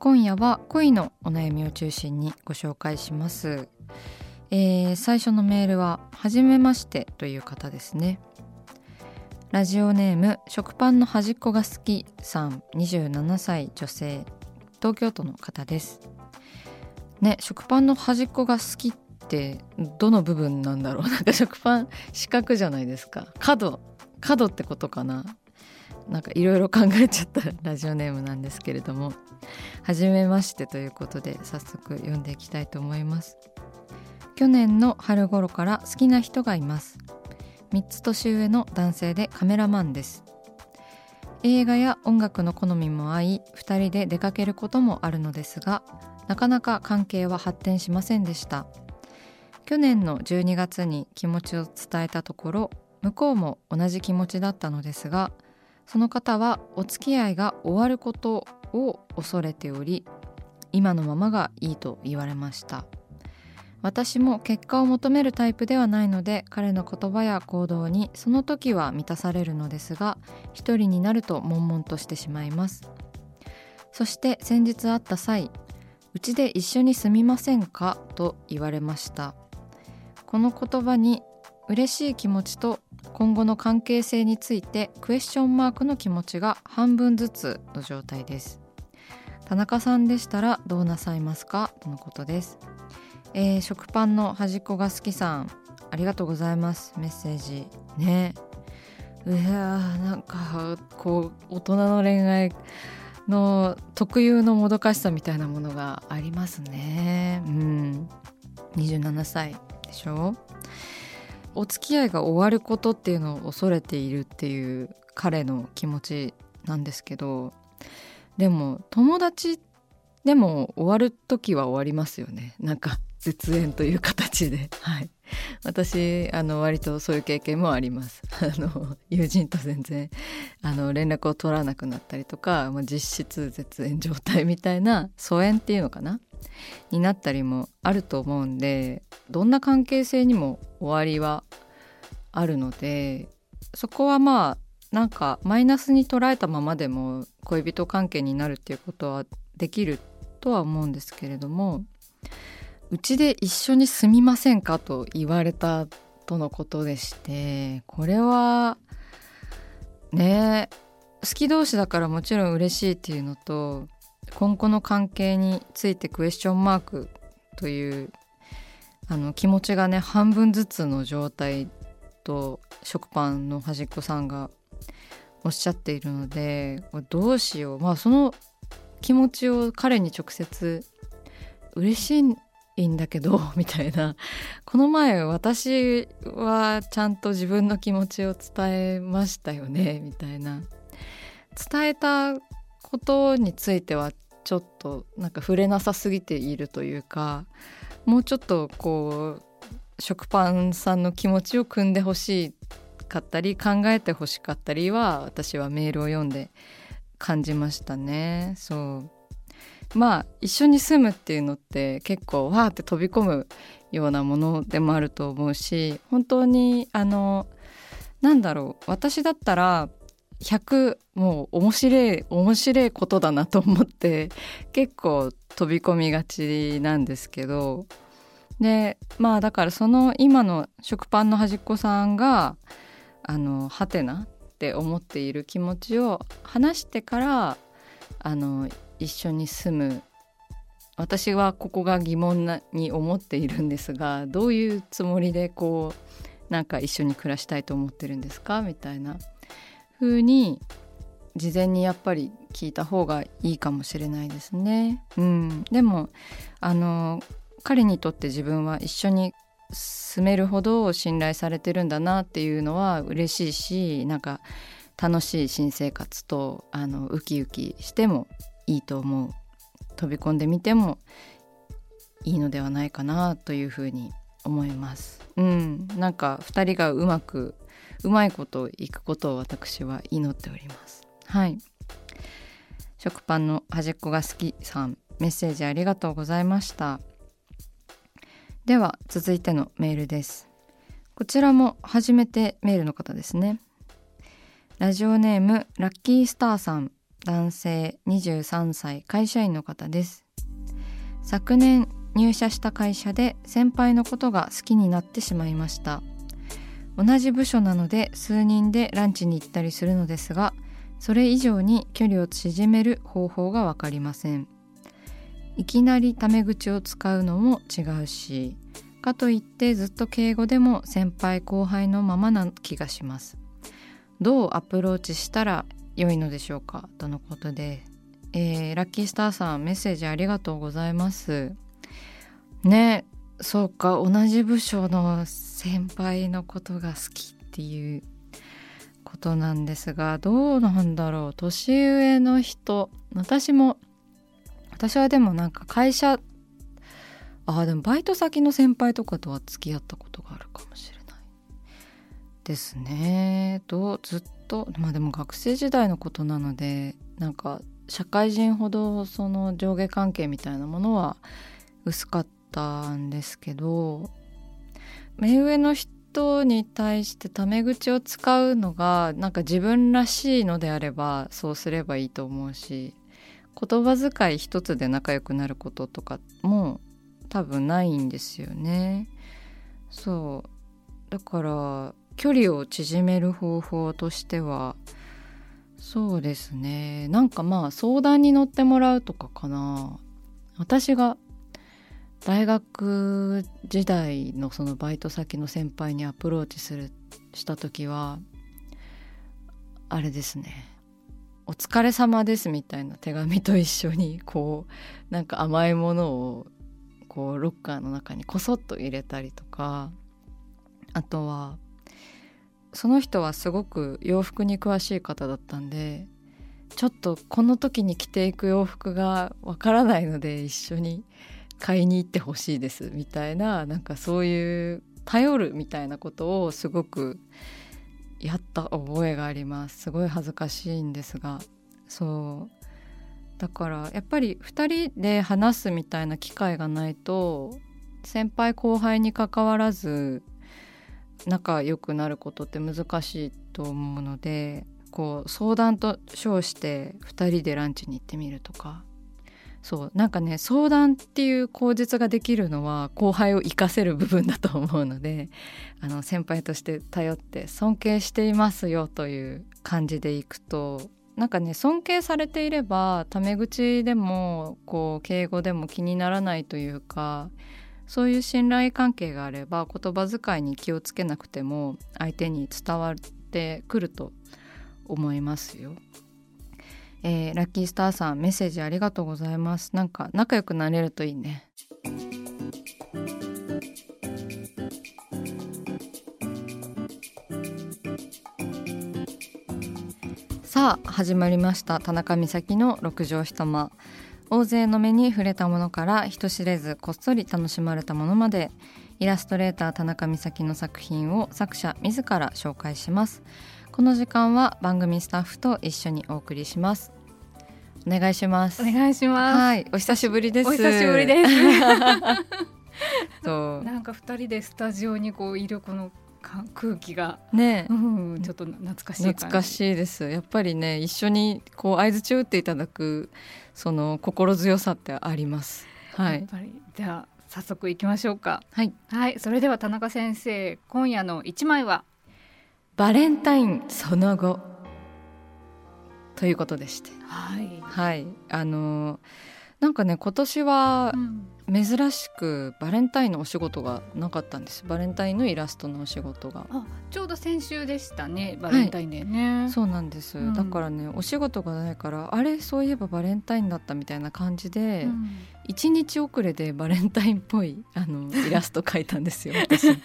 今夜は恋のお悩みを中心にご紹介します、えー最初のメールは初めましてという方ですね。ラジオネーム食パンの端っこが好きさん27歳女性東京都の方です。ね食パンの端っこが好きってどの部分なんだろう？なんか食パン四角じゃないですか。角角ってことかな？なんかいろいろ考えちゃったラジオネームなんですけれども。初めましてということで早速読んでいきたいと思います。去年の春頃から好きな人がいます。3つ年上の男性でカメラマンです。映画や音楽の好みも合い2人で出かけることもあるのですがなかなか関係は発展しませんでした。去年の12月に気持ちを伝えたところ向こうも同じ気持ちだったのですがその方はお付き合いが終わることを恐れており今のままがいいと言われました。私も結果を求めるタイプではないので彼の言葉や行動にその時は満たされるのですが一人になると悶々としてしまいます。そして先日会った際「うちで一緒に住みませんか?」と言われました。この言葉に嬉しい気持ちと今後の関係性についてクエスチョンマークの気持ちが半分ずつの状態です。田中さんでしたらどうなさいますか？とのことです、えー食パンの端っこが好きさんありがとうございます。メッセージ。ね。いやーなんかこう大人の恋愛の特有のもどかしさみたいなものがありますね。うん。27歳でしょ？お付き合いが終わることっていうのを恐れているっていう彼の気持ちなんですけどでも友達でも終わる時は終わりますよね。なんか絶縁という形で。はい。私あの割とそういう経験もあります。あの友人と全然あの連絡を取らなくなったりとか、まあ、実質絶縁状態みたいな疎遠っていうのかなになったりもあると思うんでどんな関係性にも終わりはあるのでそこはまあなんかマイナスに捉えたままでも恋人関係になるっていうことはできるとは思うんですけれどもうちで一緒に住みませんかと言われたとのことでしてこれはね好き同士だからもちろん嬉しいっていうのと今後の関係についてクエスチョンマークというあの気持ちがね半分ずつの状態と食パンの端っこさんがおっしゃっているのでどうしよう。まあその気持ちを彼に直接嬉しいんだけど みたいな。この前私はちゃんと自分の気持ちを伝えましたよねみたいな。伝えたことについてはちょっとなんか触れなさすぎているというかもうちょっとこう食パンさんの気持ちを汲んでほしかったり考えてほしかったりは私はメールを読んで感じましたね。そう。まあ一緒に住むっていうのって結構わーって飛び込むようなものでもあると思うし本当にあのなんだろう私だったら100もう面白い面白いことだなと思って 結構飛び込みがちなんですけど。でまあだからその今の食パンの端っこさんがあのハテナって思っている気持ちを話してからあの一緒に住む。私はここが疑問なに思っているんですがどういうつもりでこうなんか一緒に暮らしたいと思ってるんですか？みたいな。風に事前にやっぱり聞いた方がいいかもしれないですね。うん、でもあの彼にとって自分は一緒に住めるほど信頼されてるんだなっていうのは嬉しいしなんか楽しい新生活とあのウキウキしてもいいと思う飛び込んでみてもいいのではないかなというふうに思います。うん、なんか2人がうまくうまいこといくことを私は祈っております。はい。食パンの端っこが好きさんメッセージありがとうございました。では続いてのメールです。こちらも初めてメールの方ですね。ラジオネームラッキースターさん男性23歳会社員の方です昨年入社した会社で先輩のことが好きになってしまいました同じ部署なので数人でランチに行ったりするのですがそれ以上に距離を縮める方法が分かりません。いきなりタメ口を使うのも違うしかといってずっと敬語でも先輩後輩のままな気がします。どうアプローチしたら良いのでしょうか？とのことで、えー、ラッキースターさんメッセージありがとうございます。ねそうか同じ部署の先輩のことが好きっていうことなんですがどうなんだろう。年上の人。私も私はでもなんか会社あでもバイト先の先輩とかとは付き合ったことがあるかもしれないですね。どうずっとまあでも学生時代のことなのでなんか社会人ほどその上下関係みたいなものは薄かったたんですけど目上の人に対してタメ口を使うのがなんか自分らしいのであればそうすればいいと思うし言葉遣い一つで仲良くなることとかも多分ないんですよね。そう。だから距離を縮める方法としてはそうですね。なんかまあ相談に乗ってもらうとかかな。私が大学時代のそのバイト先の先輩にアプローチするした時はあれですね「お疲れ様です」みたいな手紙と一緒にこうなんか甘いものをこうロッカーの中にこそっと入れたりとかあとはその人はすごく洋服に詳しい方だったんでちょっとこの時に着ていく洋服がわからないので一緒に買いに行ってほしいですみたいななんかそういう頼るみたいなことをすごくやった覚えがあります。すごい恥ずかしいんですが。そう。だからやっぱり2人で話すみたいな機会がないと先輩後輩にかかわらず仲良くなることって難しいと思うのでこう相談と称して2人でランチに行ってみるとか。そうなんかね相談っていう口実ができるのは後輩を生かせる部分だと思うので あの先輩として頼って尊敬していますよという感じでいくとなんかね尊敬されていればタメ口でもこう敬語でも気にならないというかそういう信頼関係があれば言葉遣いに気をつけなくても相手に伝わってくると思いますよ。えー、ラッキースターさんメッセージありがとうございます。なんか仲良くなれるといいね。さあ始まりました。田中美咲の六畳一間。大勢の目に触れたものから人知れずこっそり楽しまれたものまでイラストレーター田中美咲の作品を作者自ら紹介します。この時間は番組スタッフと一緒にお送りします。お願いします。お願いします。はい。お久しぶりです。お久しぶりです。そう。なんか二人でスタジオにこういるこのか空気が、ね。うん、ちょっと懐かしい懐かしいです。やっぱりね一緒にこう相槌を打っていただくその心強さってあります。はい。やっぱり。じゃあ早速行きましょうか。はい。はい。それでは田中先生今夜の一枚はバレンタインその後。ということでして。はい、はい。あのなんかね今年はうん。珍しくバレンタインのお仕事がなかったんです。バレンタインのイラストのお仕事が。あちょうど先週でしたねバレンタインデーね、そうなんです、うん。だからねお仕事がないからあれそういえばバレンタインだったみたいな感じで、うん一日遅れでバレンタインっぽいあのイラスト描いたんですよ 私。イ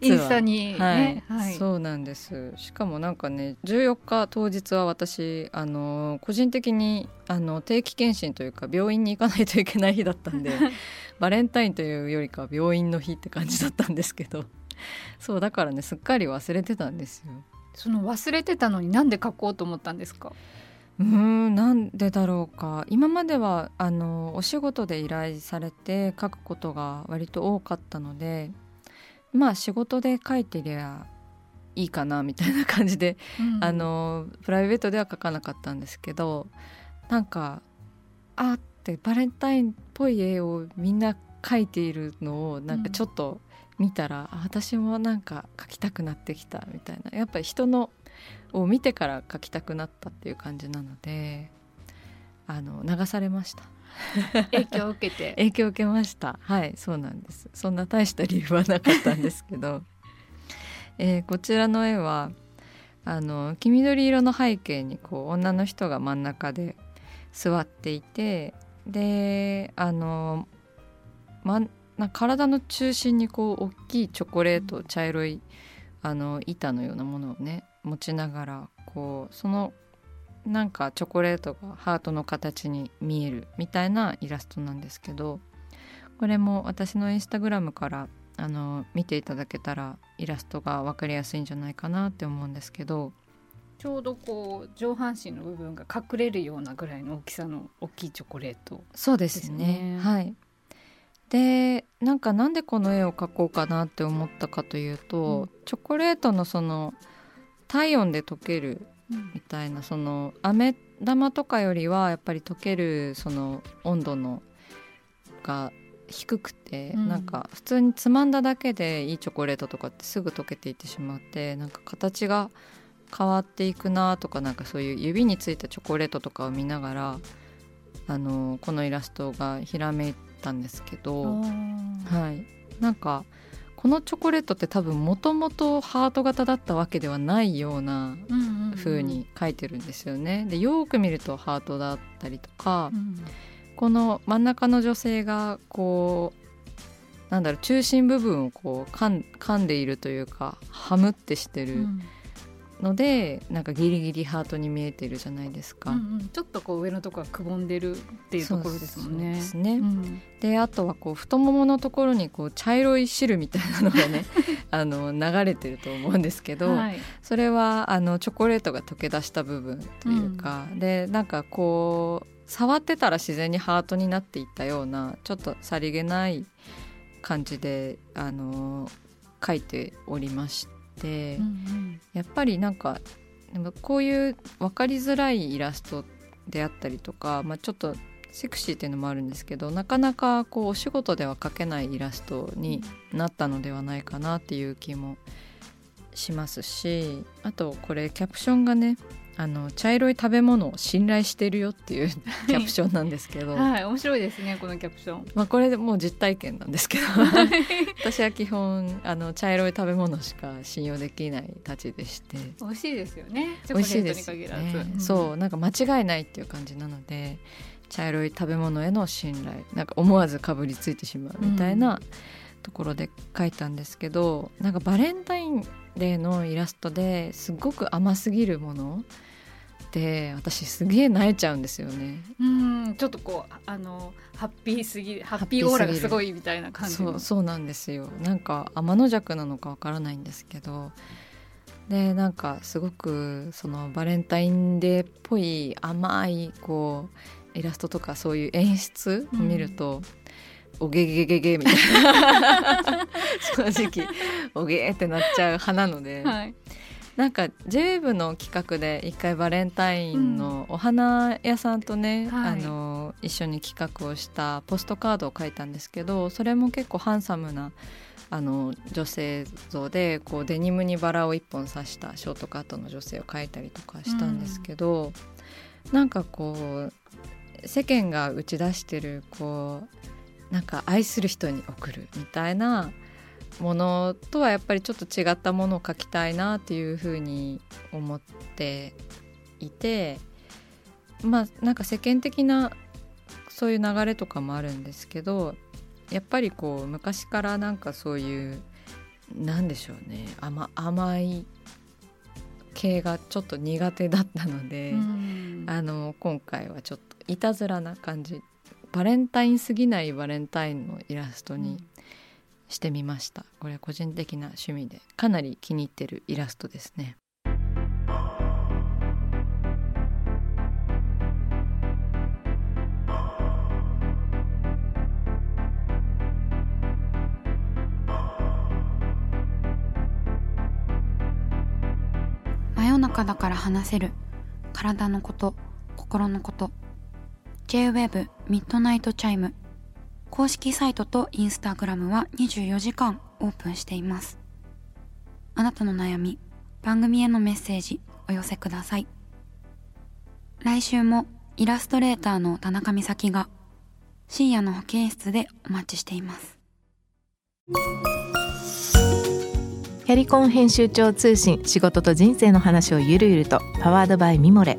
実はね、はい、はい。そうなんです。しかもなんかね14日当日は私あの個人的にあの定期検診というか病院に行かないといけない日だったんで バレンタインというよりかは病院の日って感じだったんですけど。そうだからねすっかり忘れてたんですよ。その忘れてたのになんで書こうと思ったんですか？うーんなんでだろうか。今まではあのお仕事で依頼されて書くことが割と多かったのでまあ仕事で書いてりゃいいかなみたいな感じで、うん。あのプライベートでは書かなかったんですけどなんかあってバレンタインっぽい絵をみんな描いているのをなんかちょっと見たら、あ私もなんか描きたくなってきたみたいな。やっぱり人のを見てから描きたくなったっていう感じなのであの流されました。影響を受けて。影響を受けました。はいそうなんです。そんな大した理由はなかったんですけど、えーこちらの絵はあの黄緑色の背景にこう女の人が真ん中で座っていてであの、まんな体の中心にこう大きいチョコレート茶色いあの板のようなものをね持ちながらこうそのなんかチョコレートがハートの形に見えるみたいなイラストなんですけどこれも私のインスタグラムからあの見ていただけたらイラストが分かりやすいんじゃないかなって思うんですけどちょうどこう上半身の部分が隠れるようなぐらいの大きさの大きいチョコレートそうですね。ですね。はい。でなんかなんでこの絵を描こうかなって思ったかというと、うん。チョコレートのその体温で溶けるみたいなその飴玉とかよりはやっぱり溶けるその温度のが低くて、うん。なんか普通につまんだだけでいいチョコレートとかってすぐ溶けていってしまってなんか形が変わっていくなとかなんかそういう指についたチョコレートとかを見ながらあのこのイラストがひらめいたんですけど、はい、なんかこのチョコレートって多分もともとハート型だったわけではないような風に書いてるんですよね。でよーく見るとハートだったりとか、この真ん中の女性がこうなんだろう中心部分をこう噛ん噛んでいるというかハムってしてるので、なんかギリギリハートに見えてるじゃないですか。ちょっとこう上のところがくぼんでるっていうところですもんね。ですね。うん。であとはこう太もものところにこう茶色い汁みたいなのがね あの流れてると思うんですけど、はい。それはあのチョコレートが溶け出した部分というか、でなんかこう触ってたら自然にハートになっていったようなちょっとさりげない感じであの書いておりまして、うんやっぱりなんかでもこういう分かりづらいイラストであったりとか、まあ、ちょっとセクシーっていうのもあるんですけどなかなかこうお仕事では描けないイラストになったのではないかなっていう気もしますしあとこれキャプションがねあの茶色い食べ物を信頼してるよっていうキャプションなんですけど、うんはい面白いですねこのキャプション。まあ、これでもう実体験なんですけど。私は基本あの茶色い食べ物しか信用できないたちでして。美味しいですよね。美味しいですよね。ず。そうなんか間違いないっていう感じなので茶色い食べ物への信頼。なんか思わずかぶりついてしまうみたいなところで書いたんですけど、なんかバレンタインデーのイラストですごく甘すぎるもので私すげえ泣いちゃうんですよね。うんちょっとこうあのハッピーすぎハッピーオーラがすごいみたいな感じの。そうそうなんですよなんか天の弱なのかわからないんですけどでなんかすごくそのバレンタインデーっぽい甘いこうイラストとかそういう演出を見ると、うん、おげげげげみたいな。正直おげってなっちゃう派なので、はい、なんか JWEB の企画で一回バレンタインのお花屋さんとね、うんあの一緒に企画をしたポストカードを書いたんですけどそれも結構ハンサムなあの女性像でこうデニムにバラを1本刺したショートカットの女性を描いたりとかしたんですけど、うん、なんかこう世間が打ち出してるこうなんか愛する人に送るみたいなものとはやっぱりちょっと違ったものを描きたいなっていうふうに思っていてまあなんか世間的なそういう流れとかもあるんですけどやっぱりこう昔からなんかそういうなんでしょうね甘甘い系がちょっと苦手だったので、あの今回はちょっといたずらな感じバレンタインすぎないバレンタインのイラストにしてみました、これ個人的な趣味でかなり気に入ってるイラストですね。中だから話せる。体のこと心のこと J-WEB ミッドナイトチャイム公式サイトとインスタグラムは24時間オープンしています。あなたの悩み番組へのメッセージお寄せください。来週もイラストレーターの田中美咲が深夜の保健室でお待ちしています。キャリコン編集長通信仕事と人生の話をゆるゆるとパワードバイミモレ